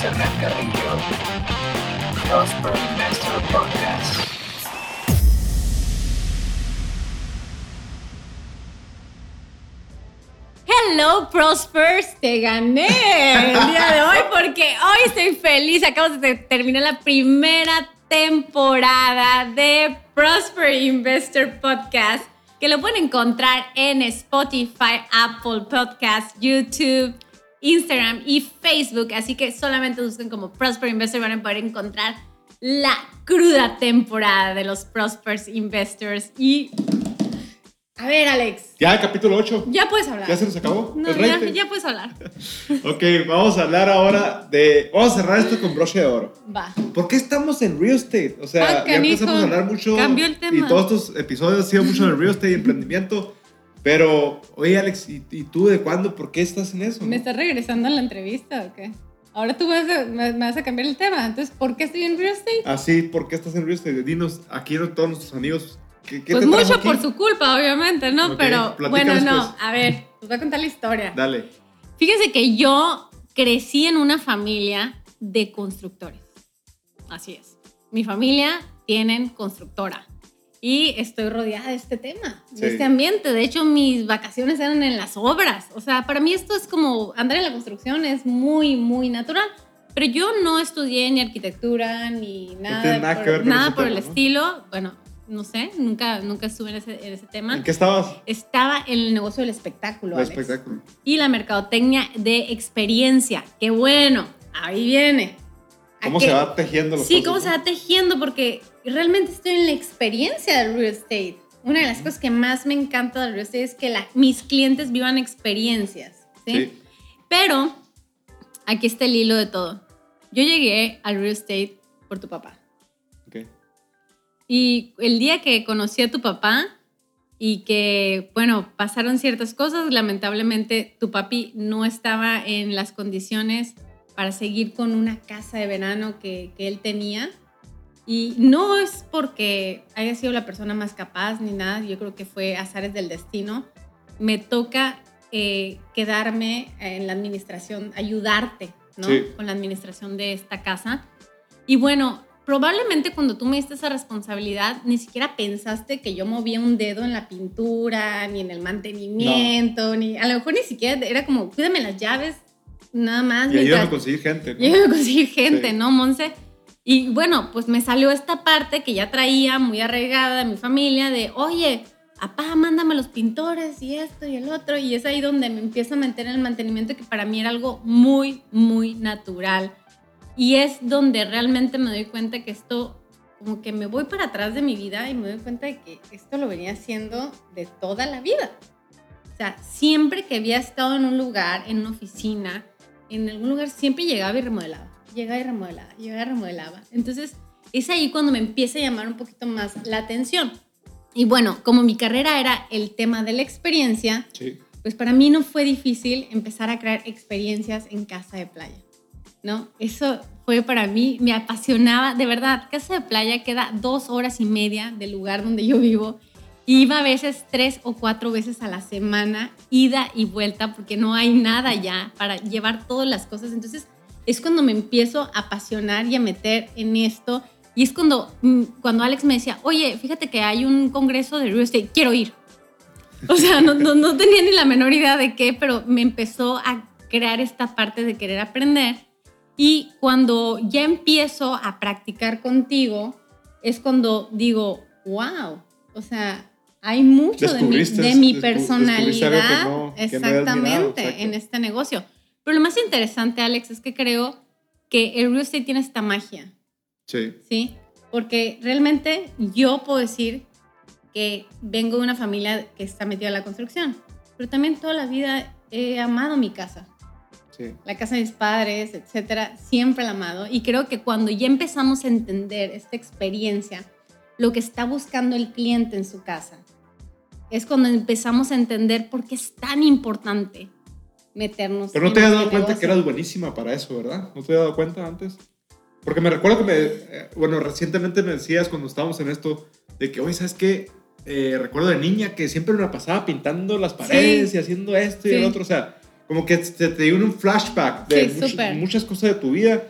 José Hernán Carrillo, Prosper Investor Podcast. Hello Prospers, te gané el día de hoy porque hoy estoy feliz. Acabo de terminar la primera temporada de Prosper Investor Podcast, que lo pueden encontrar en Spotify, Apple Podcast, YouTube, Instagram y Facebook. Así que solamente busquen como Prosper Investor y van a poder encontrar la cruda temporada de los Prospers Investors y a ver, Alex. Ya, capítulo 8. Ya puedes hablar. ¿Ya se nos acabó? No, ya, ya, puedes hablar. ok, vamos a hablar ahora de. Vamos a cerrar esto con broche de oro. Va. ¿Por qué estamos en real estate? O sea, Ah, ya empezamos a hablar mucho. Cambió el tema. Y todos estos episodios han sido mucho de real estate y emprendimiento. Pero, oye, Alex, ¿y, y tú de cuándo? ¿Por qué estás en eso? ¿Me estás regresando a la entrevista o qué? Ahora tú me vas, a, me- me vas a cambiar el tema. Entonces, ¿por qué estoy en real estate? Así, ¿por qué estás en real estate? Dinos, aquí todos nuestros amigos. ¿Qué, qué Pues te mucho aquí? por su culpa, obviamente, ¿no? Pero bueno, no. pues. A ver, os voy a contar la historia. Dale. Fíjense que yo crecí en una familia de constructores. Así es. Mi familia tienen constructora. Y estoy rodeada de este tema, Sí. de este ambiente. De hecho, mis vacaciones eran en las obras. O sea, para mí esto es como andar en la construcción es muy, muy natural. Pero yo no estudié ni arquitectura ni nada, tiene nada por, ver nada por el tema, ¿no? estilo. Bueno, no sé, nunca, nunca estuve en ese, en ese tema. ¿En qué estabas? Estaba en el negocio del espectáculo. El Alex espectáculo. y la mercadotecnia de experiencia. Qué bueno, ahí viene. ¿A ¿Cómo qué? se va tejiendo los Sí, cómo se va tejiendo, porque realmente estoy en la experiencia del real estate. Una de las cosas que más me encanta del real estate es que la- mis clientes vivan experiencias. ¿sí? Sí. Pero aquí está el hilo de todo. Yo llegué al real estate por tu papá. Y el día que conocí a tu papá y que, bueno, pasaron ciertas cosas, lamentablemente tu papi no estaba en las condiciones para seguir con una casa de verano que, que él tenía. Y no es porque haya sido la persona más capaz ni nada, yo creo que fue azares del destino. Me toca eh, quedarme en la administración, ayudarte, ¿no? Sí. Con la administración de esta casa. Y bueno, probablemente cuando tú me diste esa responsabilidad, ni siquiera pensaste que yo movía un dedo en la pintura, ni en el mantenimiento, ni a lo mejor ni siquiera era como, cuídame las llaves, nada más. Y ayúdame a conseguir gente. ¿no? y a conseguir gente, Sí. ¿no, Monse? Y bueno, pues me salió esta parte que ya traía muy arraigada de mi familia de, oye, papá, mándame los pintores y esto y el otro. Y es ahí donde me empiezo a meter en el mantenimiento que para mí era algo muy, muy natural. Y es donde realmente me doy cuenta que esto, como que me voy para atrás de mi vida y me doy cuenta de que esto lo venía haciendo de toda la vida. O sea, siempre que había estado en un lugar, en una oficina, en algún lugar, siempre llegaba y remodelaba. Llegaba y remodelaba, llegaba y remodelaba. Entonces, es ahí cuando me empieza a llamar un poquito más la atención. Y bueno, como mi carrera era el tema de la experiencia, Sí. pues para mí no fue difícil empezar a crear experiencias en casa de playa, ¿no? Eso fue para mí, me apasionaba, de verdad, casa de playa queda dos horas y media del lugar donde yo vivo. Iba a veces tres o cuatro veces a la semana, ida y vuelta, porque no hay nada ya para llevar todas las cosas. Entonces es cuando me empiezo a apasionar y a meter en esto. Y es cuando, mm, cuando Alex me decía, oye, fíjate que hay un congreso de real estate, quiero ir. O sea, no, no, no tenía ni la menor idea de qué, pero me empezó a crear esta parte de querer aprender. Y cuando ya empiezo a practicar contigo, es cuando digo, wow, o sea, hay mucho de mi, de mi personalidad no- no exactamente mirado, en este negocio. Pero lo más interesante, Alex, es que creo que el real estate tiene esta magia. Sí. ¿sí? Porque realmente yo puedo decir que vengo de una familia que está metida en la construcción, pero también toda la vida he amado mi casa, Sí. la casa de mis padres, etcétera, siempre la he amado. Y creo que cuando ya empezamos a entender esta experiencia, lo que está buscando el cliente en su casa, es cuando empezamos a entender por qué es tan importante meternos. Pero no te habías dado cuenta negocio. que eras buenísima para eso, ¿verdad? ¿No te habías dado cuenta antes? Porque me recuerdo que me, eh, bueno, recientemente me decías cuando estábamos en esto, de que, oye, ¿sabes qué? Eh, recuerdo de niña que siempre me la pasaba pintando las paredes y haciendo esto y Sí. el otro, o sea, como que te, te dio un flashback de Sí, much- súper. muchas cosas de tu vida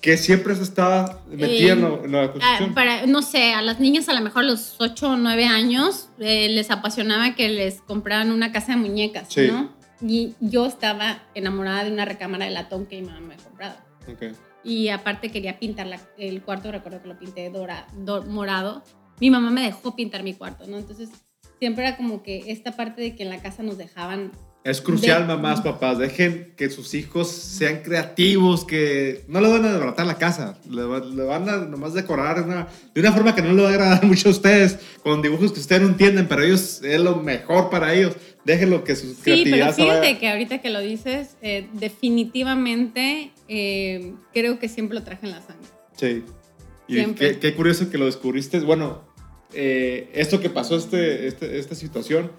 que siempre has estado metida en, lo- en la Ah, construcción. para, no sé, a las niñas a lo mejor a los 8 o 9 años eh, les apasionaba que les compraran una casa de muñecas, Sí. ¿no? Y yo estaba enamorada de una recámara de latón que mi mamá me había comprado. Ok. Y aparte quería pintar la- el cuarto, recuerdo que lo pinté dora, do- morado. Mi mamá me dejó pintar mi cuarto, ¿no? Entonces siempre era como que esta parte de que en la casa nos dejaban... Es crucial, De- mamás, papás. Dejen que sus hijos sean creativos, que no le van a desbaratar la casa. Le, le van a nomás decorar una- de una forma que no le va a agradar mucho a ustedes, con dibujos que ustedes no entienden, pero ellos es lo mejor para ellos. Déjenlo que su Sí, pero creatividad se fíjate vaya. que ahorita que lo dices, eh, definitivamente eh, creo que siempre lo traje en la sangre. Sí. Y qué, qué curioso que lo descubriste. Bueno, eh, esto que pasó, este, este- esta situación,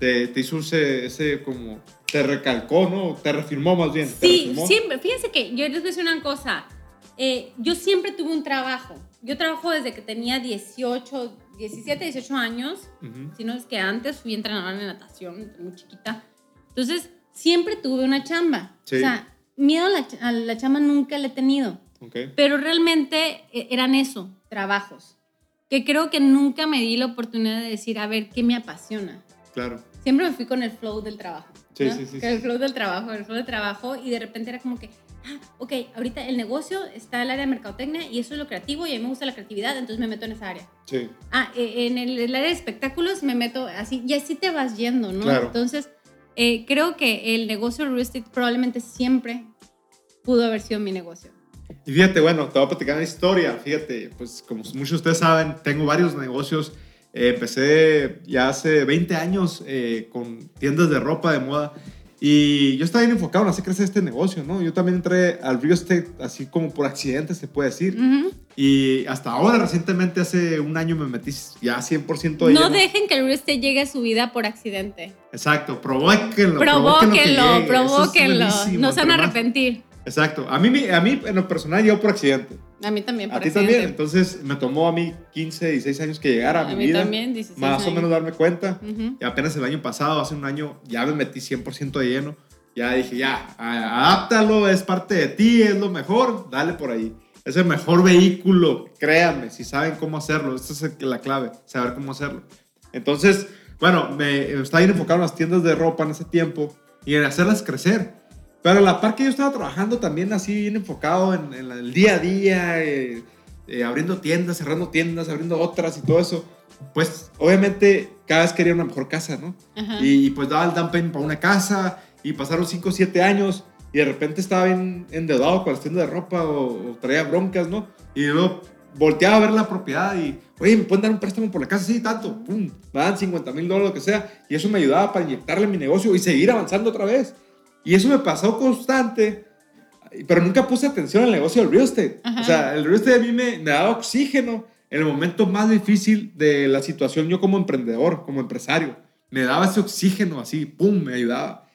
te, te hizo ese, ese como... Te recalcó, ¿no? Te reafirmó más bien. Sí, reafirmó. siempre. Fíjense que yo les voy a decir una cosa. Eh, yo siempre tuve un trabajo. Yo trabajo desde que tenía 18, 17, 18 años. Ujú. Si no es que antes fui entrenadora de natación, muy chiquita. Entonces, siempre tuve una chamba. Sí. O sea, miedo a la, a la chamba nunca le he tenido. Ok. Pero realmente eh, eran eso, trabajos. Que creo que nunca me di la oportunidad de decir, a ver, ¿qué me apasiona? Claro. Siempre me fui con el flow del trabajo. Sí, ¿no? sí, sí, Con El flow del trabajo, el flow del trabajo. Y de repente era como que, ah, ok, ahorita el negocio está el área de mercadotecnia y eso es lo creativo y a mí me gusta la creatividad, entonces me meto en esa área. Sí. Ah, eh, en el, el área de espectáculos me meto así, y así te vas yendo, ¿no? Claro. Entonces, eh, creo que el negocio real estate probablemente siempre pudo haber sido mi negocio. Y fíjate, bueno, te voy a platicar una historia. Fíjate, pues como muchos de ustedes saben, tengo varios negocios. Eh, empecé ya hace 20 años eh, con tiendas de ropa de moda. Y yo estaba bien enfocado en hacer crecer este negocio, ¿no? Yo también entré al real estate así como por accidente, se puede decir. Ujú. Y hasta ahora, recientemente, hace un año me metí ya 100% de No lleno. dejen que el real estate llegue a su vida por accidente. Exacto, provóquenlo. Provóquenlo, es provóquenlo. buenísimo, No se van a arrepentir. Exacto. A mí, me- a mí, en lo personal, llegó por accidente. A mí también, por A ti accidente. también. Entonces me tomó a mí 15, 16 años que llegara a, A mi mí vida. también, 16 Más o años. menos darme cuenta. Ujú. Y apenas el año pasado, hace un año, ya me metí 100% de lleno. Ya dije, ya, adáptalo, es parte de ti, es lo mejor, dale por ahí. Es el mejor vehículo, créanme, si saben cómo hacerlo. Esta es la clave, saber cómo hacerlo. Entonces, bueno, me estaba bien enfocado en las tiendas de ropa en ese tiempo y en hacerlas crecer. Pero a la par que yo estaba trabajando también así bien enfocado en, en el día a día, eh, eh, abriendo tiendas, cerrando tiendas, abriendo otras y todo eso, pues obviamente cada vez quería una mejor casa, ¿no? Y, y, pues daba el down payment para una casa y pasaron 5 o 7 años y de repente estaba bien endeudado con las tiendas de ropa o, o traía broncas, ¿no? Y luego volteaba a ver la propiedad y, oye, ¿me pueden dar un préstamo por la casa? Sí, tanto, pum, me dan 50 mil dólares, lo que sea. Y eso me ayudaba para inyectarle mi negocio y seguir avanzando otra vez. Y eso me pasó constante, pero nunca puse atención al negocio del real estate. Ajá. O sea, el real estate a mí me, me daba oxígeno en el momento más difícil de la situación yo como emprendedor, como empresario. Me daba ese oxígeno así, pum, me ayudaba.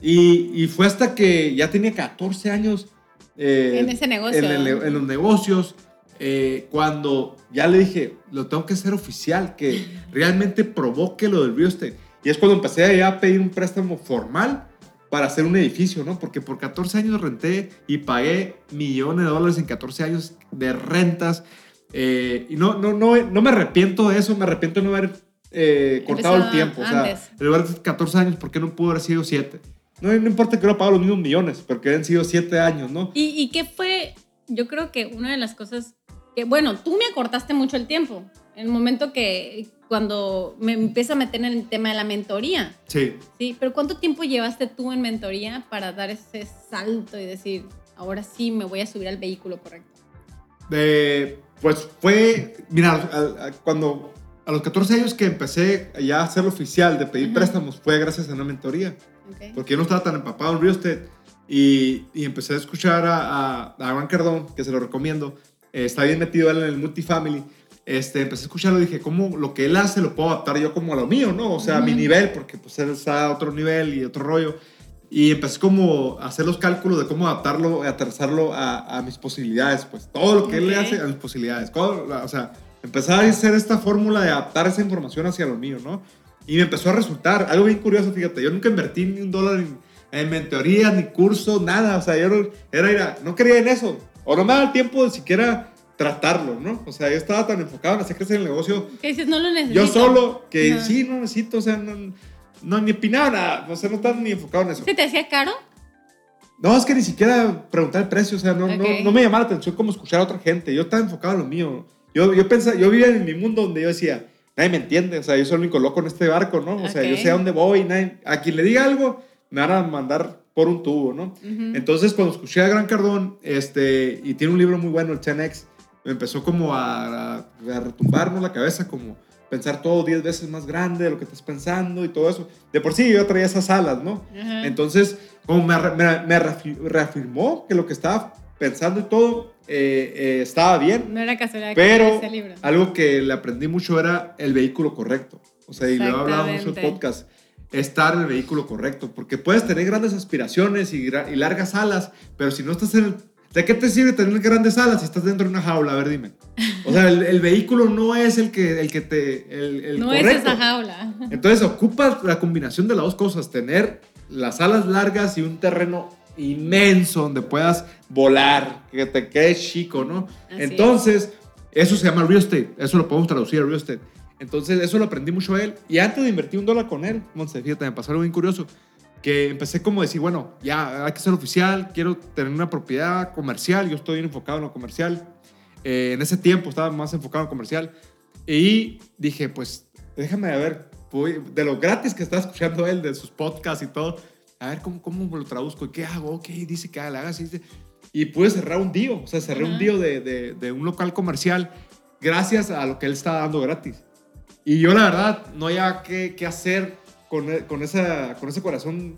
Y, y fue hasta que ya tenía 14 años eh, En ese negocio. en, el- en los negocios, eh, cuando ya le dije, lo tengo que hacer oficial, que realmente provoque lo del real estate. Y es cuando empecé ya a pedir un préstamo formal para hacer un edificio, ¿no? Porque por 14 años renté y pagué millones de dólares en 14 años de rentas. eh, y no, no, no, no me arrepiento de eso, me arrepiento de no haber eh, cortado el tiempo. O sea, antes. en lugar de 14 años, ¿por qué no pudo haber sido 7? No, no importa que hubiera pagado los mismos millones, pero que hayan sido 7 años, ¿no? ¿Y, ¿Y qué fue? Yo creo que una de las cosas que, bueno, tú me acortaste mucho el tiempo. En el momento que, cuando me empiezo a meter en el tema de la mentoría, Sí. ¿sí? Pero ¿cuánto tiempo llevaste tú en mentoría para dar ese salto y decir, ahora sí me voy a subir al vehículo correcto? Eh, pues fue, mira, a- a- cuando a los 14 años que empecé ya a hacerlo oficial de pedir Ajá. préstamos fue gracias a una mentoría, ¿ok? porque yo no estaba tan empapado en real estate y, y empecé a escuchar a, a, a Juan Cardón, que se lo recomiendo, eh, está bien metido él en el multifamily, este, empecé a escucharlo y dije, ¿cómo lo que él hace lo puedo adaptar yo como a lo mío, no? O sea, a mi Ujú. nivel, porque pues él está a otro nivel y otro rollo. Y empecé como a hacer los cálculos de cómo adaptarlo, aterrizarlo a, a mis posibilidades, pues todo lo que él le hace a mis posibilidades. todo, o sea, empezar a hacer esta fórmula de adaptar esa información hacia lo mío, ¿no? Y me empezó a resultar algo bien curioso, fíjate, yo nunca invertí ni un dólar en, en mentorías, ni cursos, nada. O sea, yo era, era, no quería en eso. O no me daba el tiempo de siquiera tratarlo, ¿no? O sea, yo estaba tan enfocado en hacer crecer el negocio Que dices, no lo necesito. yo solo, que sí, no necesito, o sea, no, no ni opinaba nada, no sé, no estaba ni enfocado en eso. ¿Se te hacía caro? No, es que ni siquiera preguntar el precio, o sea, no, no, no me llamaba la atención como escuchar a otra gente, yo estaba enfocado en lo mío. Yo, yo pensaba, yo vivía en mi mundo donde yo decía, nadie me entiende, o sea, yo soy el único loco en este barco, ¿no? O sea, yo sé a dónde voy, nadie- a quien le diga algo, me van a mandar por un tubo, ¿no? Entonces, cuando escuché a Gran Cardón, este, y tiene un libro muy bueno, el 10X, me empezó como a, a, a retumbarnos la cabeza, como pensar todo 10 veces más grande de lo que estás pensando y todo eso. De por sí yo traía esas alas, ¿no? Ajá. Entonces, como me, me- me reafi- reafirmó que lo que estaba pensando y todo eh, eh, estaba bien, no era casualidad pero ese libro. algo que le aprendí mucho era el vehículo correcto. O sea, y lo he hablado en muchos podcasts, estar en el vehículo correcto, porque puedes tener grandes aspiraciones y, y largas alas, pero si no estás en el... ¿De qué te sirve tener grandes alas si estás dentro de una jaula? A ver, dime. O sea, el, el vehículo no es el que, el que te... El, el no correcto. es esa jaula. Entonces ocupas la combinación de las dos cosas, tener las alas largas y un terreno inmenso donde puedas volar, que te quede chico, ¿no? Así Entonces, eso se llama real estate, eso lo podemos traducir a real estate. Entonces, eso lo aprendí mucho a él. Y antes de invertir un dólar con él, Monse, fíjate, me pasó algo bien curioso, que empecé como a decir, bueno, ya hay que ser oficial, quiero tener una propiedad comercial, yo estoy bien enfocado en lo comercial. Eh, en ese tiempo estaba más enfocado en lo comercial. Y dije, pues, déjame ver, voy- de lo gratis que está escuchando él, de sus podcasts y todo, a ver cómo, cómo lo traduzco y qué hago, ok, dice que haga así. Y pude cerrar un deal, o sea, cerré un deal de, de, de un local comercial gracias a lo que él estaba dando gratis. Y yo, la verdad, no había qué, qué hacer con, e- con, esa, con ese corazón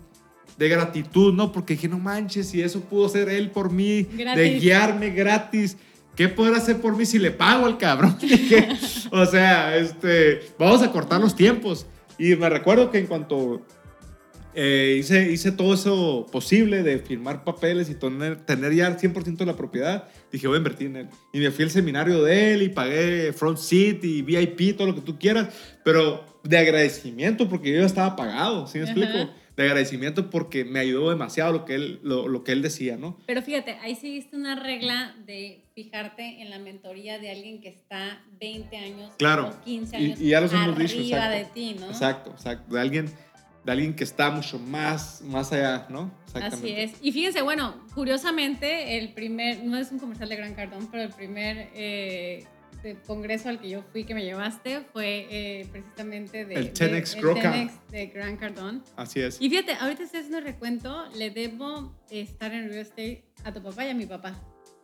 de gratitud, ¿no? Porque dije, no manches, si eso pudo ser él por mí, de guiarme gratis. ¿Qué podrá hacer por mí si le pago al cabrón? O sea, este, vamos a cortar los tiempos. Y me recuerdo que en cuanto eh, hice, hice todo eso posible de firmar papeles y tener, tener ya el 100% de la propiedad, dije, voy a invertir en él. Y me fui al seminario de él y pagué front seat y VIP, todo lo que tú quieras, pero de agradecimiento porque yo ya estaba pagado, ¿sí me Ajá. explico? De agradecimiento porque me ayudó demasiado lo que él, lo, lo que él decía, ¿no? Pero fíjate, ahí seguiste una regla de fijarte en la mentoría de alguien que está 20 años Claro. o 15 Y- años y ya los hemos arriba dicho, exacto. de ti, ¿no? Exacto, exacto. De alguien, de alguien que está mucho más, más allá, ¿no? Así es. Y fíjense, bueno, curiosamente, el primer, no es un comercial de Gran Cardón, pero el primer eh, de congreso al que yo fui que me llevaste fue eh, precisamente de, El de- 10X el Groca. 10X de Gran Cardón. Así es. Y fíjate, ahorita estoy haciendo recuento, le debo estar en real estate a tu papá y a mi papá.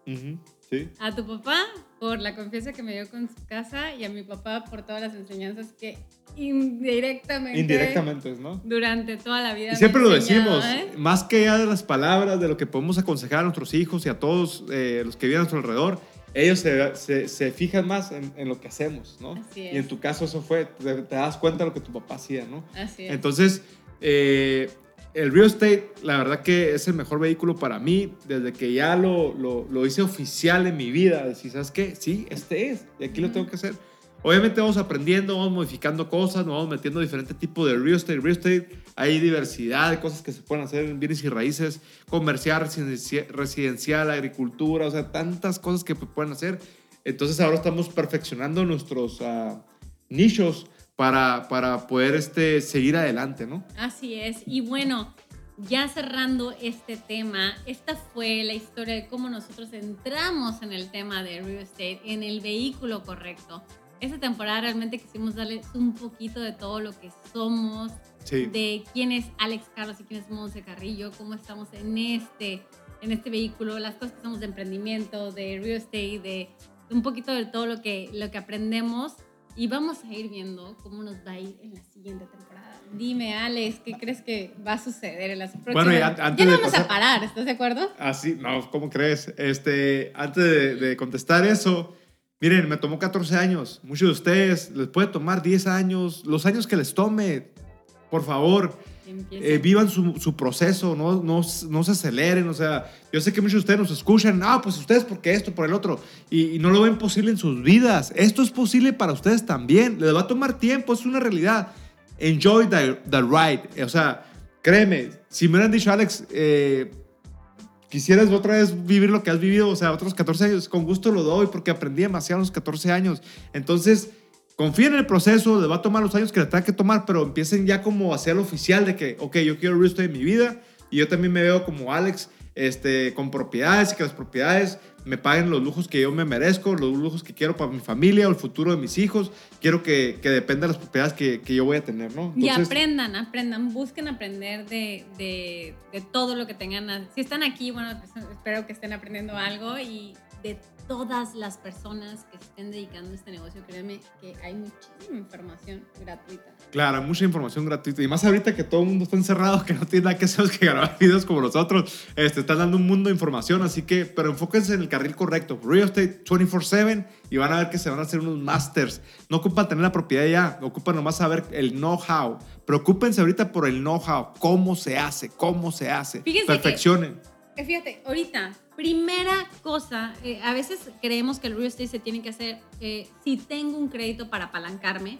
Ujú, Sí. A tu papá por la confianza que me dio con su casa y a mi papá por todas las enseñanzas que indirectamente, Indirectamente, ¿no? durante toda la vida Y siempre lo decimos, ¿eh? más que ya de las palabras, de lo que podemos aconsejar a nuestros hijos y a todos eh, los que viven a nuestro alrededor, ellos se, se, se fijan más en, en lo que hacemos, ¿no? Así Y en es. tu caso eso fue, te, te das cuenta de lo que tu papá hacía, ¿no? Así es. Entonces, eh, el real estate, la verdad que es el mejor vehículo para mí, desde que ya lo, lo, lo hice oficial en mi vida, decir, ¿sabes qué? Sí, este es, y aquí lo tengo que hacer. Obviamente vamos aprendiendo, vamos modificando cosas, nos vamos metiendo diferentes tipos de real estate. Real estate hay diversidad de cosas que se pueden hacer en bienes y raíces, comercial, residencia- residencial, agricultura, o sea, tantas cosas que pueden hacer. Entonces ahora estamos perfeccionando nuestros ah, nichos para, para poder este, seguir adelante, ¿no? Así es. Y bueno, ya cerrando este tema, esta fue la historia de cómo nosotros entramos en el tema de real estate, en el vehículo correcto. Esta temporada realmente quisimos darles un poquito de todo lo que somos, Sí. de quién es Alex Carlos y quién es Monse Carrillo, cómo estamos en este, en este vehículo, las cosas que estamos de emprendimiento, de real estate, de un poquito de todo lo que, lo que aprendemos y vamos a ir viendo cómo nos va a ir en la siguiente temporada. Dime, Alex, ¿qué crees que va a suceder en las próximas? Bueno, y an- antes ya no de vamos pasar- a parar, ¿estás de acuerdo? Así, no, ¿cómo crees? Este, antes de, de contestar eso, miren, me tomó 14 años. Muchos de ustedes les puede tomar 10 años, los años que les tome. Por favor, eh, vivan su, su proceso, no, no, no se aceleren. O sea, yo sé que muchos de ustedes nos escuchan, ah, pues ustedes porque esto, por el otro, y, y no lo ven posible en sus vidas. Esto es posible para ustedes también. Les va a tomar tiempo, es una realidad. Enjoy the, the ride. O sea, créeme, si me hubieran dicho, Alex, eh, quisieras otra vez vivir lo que has vivido, o sea, otros 14 años, con gusto lo doy porque aprendí demasiado en los 14 años. Entonces, confíen en el proceso, les va a tomar los años que le tenga que tomar, pero empiecen ya como a hacer oficial de que, ok, yo quiero real estate en mi vida y yo también me veo como Alex, este, con propiedades y que las propiedades me paguen los lujos que yo me merezco, los lujos que quiero para mi familia o el futuro de mis hijos. Quiero que, que dependa de las propiedades que, que yo voy a tener, ¿no? y aprendan, aprendan, busquen aprender de, de, de todo lo que tengan. Si están aquí, bueno, pues, espero que estén aprendiendo algo y de todas las personas que estén dedicando a este negocio, créanme que hay muchísima información gratuita. Claro, mucha información gratuita. Y más ahorita que todo el mundo está encerrado, que no tiene nada que hacer que grabar videos como nosotros, este, están dando un mundo de información. Así que, pero enfóquense en el carril correcto. Real Estate 24-7 y van a ver que se van a hacer unos masters. No ocupan tener la propiedad ya, ocupan nomás saber el know-how. Preocúpense ahorita por el know-how, cómo se hace, cómo se hace. Fíjense Perfeccionen. Que, fíjate, ahorita, primera cosa, eh, a veces creemos que el real estate se tiene que hacer eh, si tengo un crédito para apalancarme,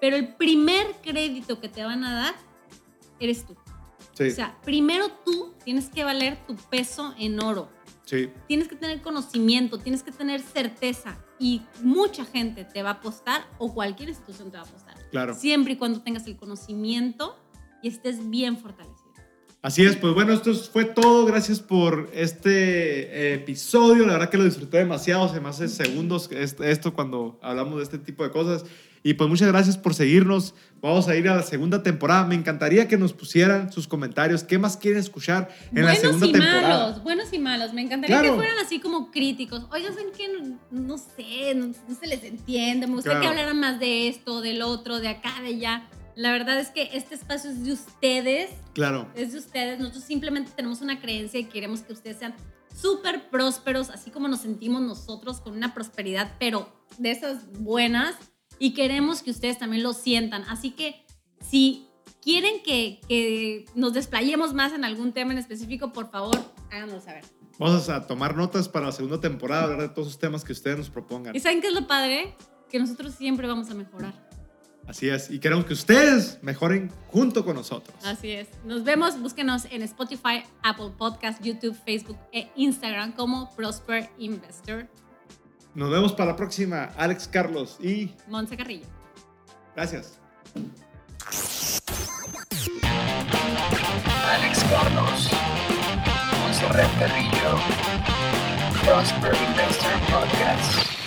pero el primer crédito que te van a dar eres tú. Sí, O sea, primero tú tienes que valer tu peso en oro. sí, Tienes que tener conocimiento, tienes que tener certeza y mucha gente te va a apostar o cualquier institución te va a apostar. claro. Siempre y cuando tengas el conocimiento y estés bien fortalecido. Así es, pues bueno, esto fue todo. Gracias por este eh, episodio. La verdad que lo disfruté demasiado. Se me hace segundos est- esto cuando hablamos de este tipo de cosas. Y pues muchas gracias por seguirnos. Vamos a ir a la segunda temporada. Me encantaría que nos pusieran sus comentarios. ¿Qué más quieren escuchar en la buenos segunda y temporada? malos, buenos y malos. Me encantaría Claro. que fueran así como críticos. Oigan, ¿saben qué? No, no sé, no, no se les entiende. Me gustaría Claro. que hablaran más de esto, del otro, de acá, de allá. La verdad es que este espacio es de ustedes, Claro. es de ustedes. Nosotros simplemente tenemos una creencia y queremos que ustedes sean súper prósperos, así como nos sentimos nosotros con una prosperidad, pero de esas buenas. Y queremos que ustedes también lo sientan. Así que si quieren que, que nos desplayemos más en algún tema en específico, por favor, háganoslo saber. Vamos a tomar notas para la segunda temporada, hablar de todos esos temas que ustedes nos propongan. ¿Y saben qué es lo padre? Que nosotros siempre vamos a mejorar. Así es. Y queremos que ustedes mejoren junto con nosotros. Así es. Nos vemos, búsquenos en Spotify, Apple Podcast, YouTube, Facebook e Instagram como Prosper Investor. Nos vemos para la próxima. Alex Carlos y Monse Carrillo. gracias. Alex Carlos, Monserrat Carrillo, Prosper Investor Podcast.